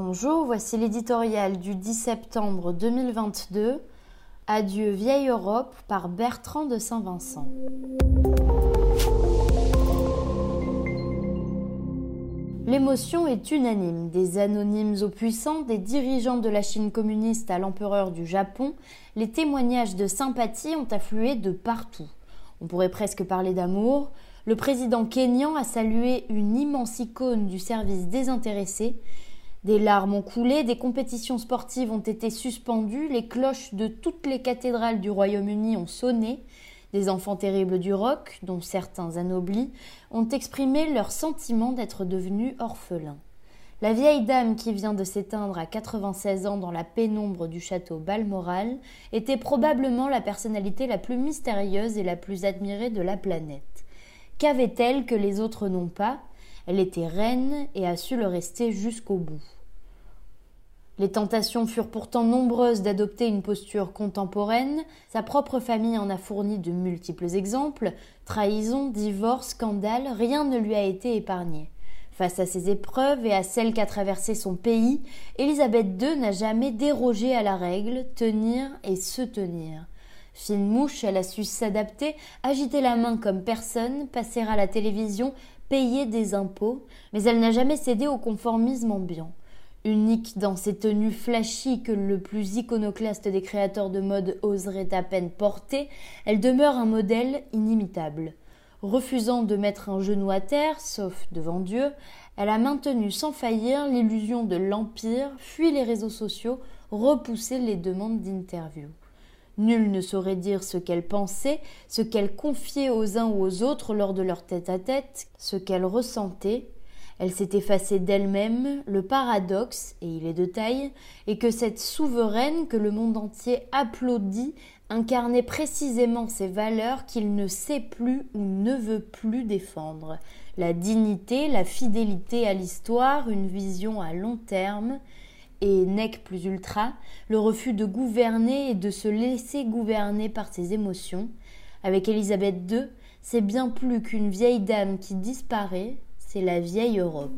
Bonjour, voici l'éditorial du 10 septembre 2022. Adieu vieille Europe par Bertrand de Saint-Vincent. L'émotion est unanime, des anonymes aux puissants, des dirigeants de la Chine communiste à l'empereur du Japon, les témoignages de sympathie ont afflué de partout. On pourrait presque parler d'amour. Le président kényan a salué une immense icône du service désintéressé. Des larmes ont coulé, des compétitions sportives ont été suspendues, les cloches de toutes les cathédrales du Royaume-Uni ont sonné, des enfants terribles du rock, dont certains anoblis, ont exprimé leur sentiment d'être devenus orphelins. La vieille dame qui vient de s'éteindre à 96 ans dans la pénombre du château Balmoral était probablement la personnalité la plus mystérieuse et la plus admirée de la planète. Qu'avait-elle que les autres n'ont pas? Elle était reine et a su le rester jusqu'au bout. Les tentations furent pourtant nombreuses d'adopter une posture contemporaine, sa propre famille en a fourni de multiples exemples, trahison, divorce, scandale, rien ne lui a été épargné. Face à ces épreuves et à celles qu'a traversées son pays, Élisabeth II n'a jamais dérogé à la règle, tenir et se tenir. Fine mouche, elle a su s'adapter, agiter la main comme personne, passer à la télévision, payer des impôts, mais elle n'a jamais cédé au conformisme ambiant. Unique dans ses tenues flashy que le plus iconoclaste des créateurs de mode oserait à peine porter, elle demeure un modèle inimitable. Refusant de mettre un genou à terre, sauf devant Dieu, elle a maintenu sans faillir l'illusion de l'empire, fui les réseaux sociaux, repoussé les demandes d'interview. Nul ne saurait dire ce qu'elle pensait, ce qu'elle confiait aux uns ou aux autres lors de leur tête-à-tête, ce qu'elle ressentait, elle s'est effacée d'elle-même, le paradoxe, et il est de taille, est que cette souveraine que le monde entier applaudit incarnait précisément ces valeurs qu'il ne sait plus ou ne veut plus défendre. La dignité, la fidélité à l'histoire, une vision à long terme, et nec plus ultra, le refus de gouverner et de se laisser gouverner par ses émotions. Avec Élisabeth II, c'est bien plus qu'une vieille dame qui disparaît, c'est la vieille Europe.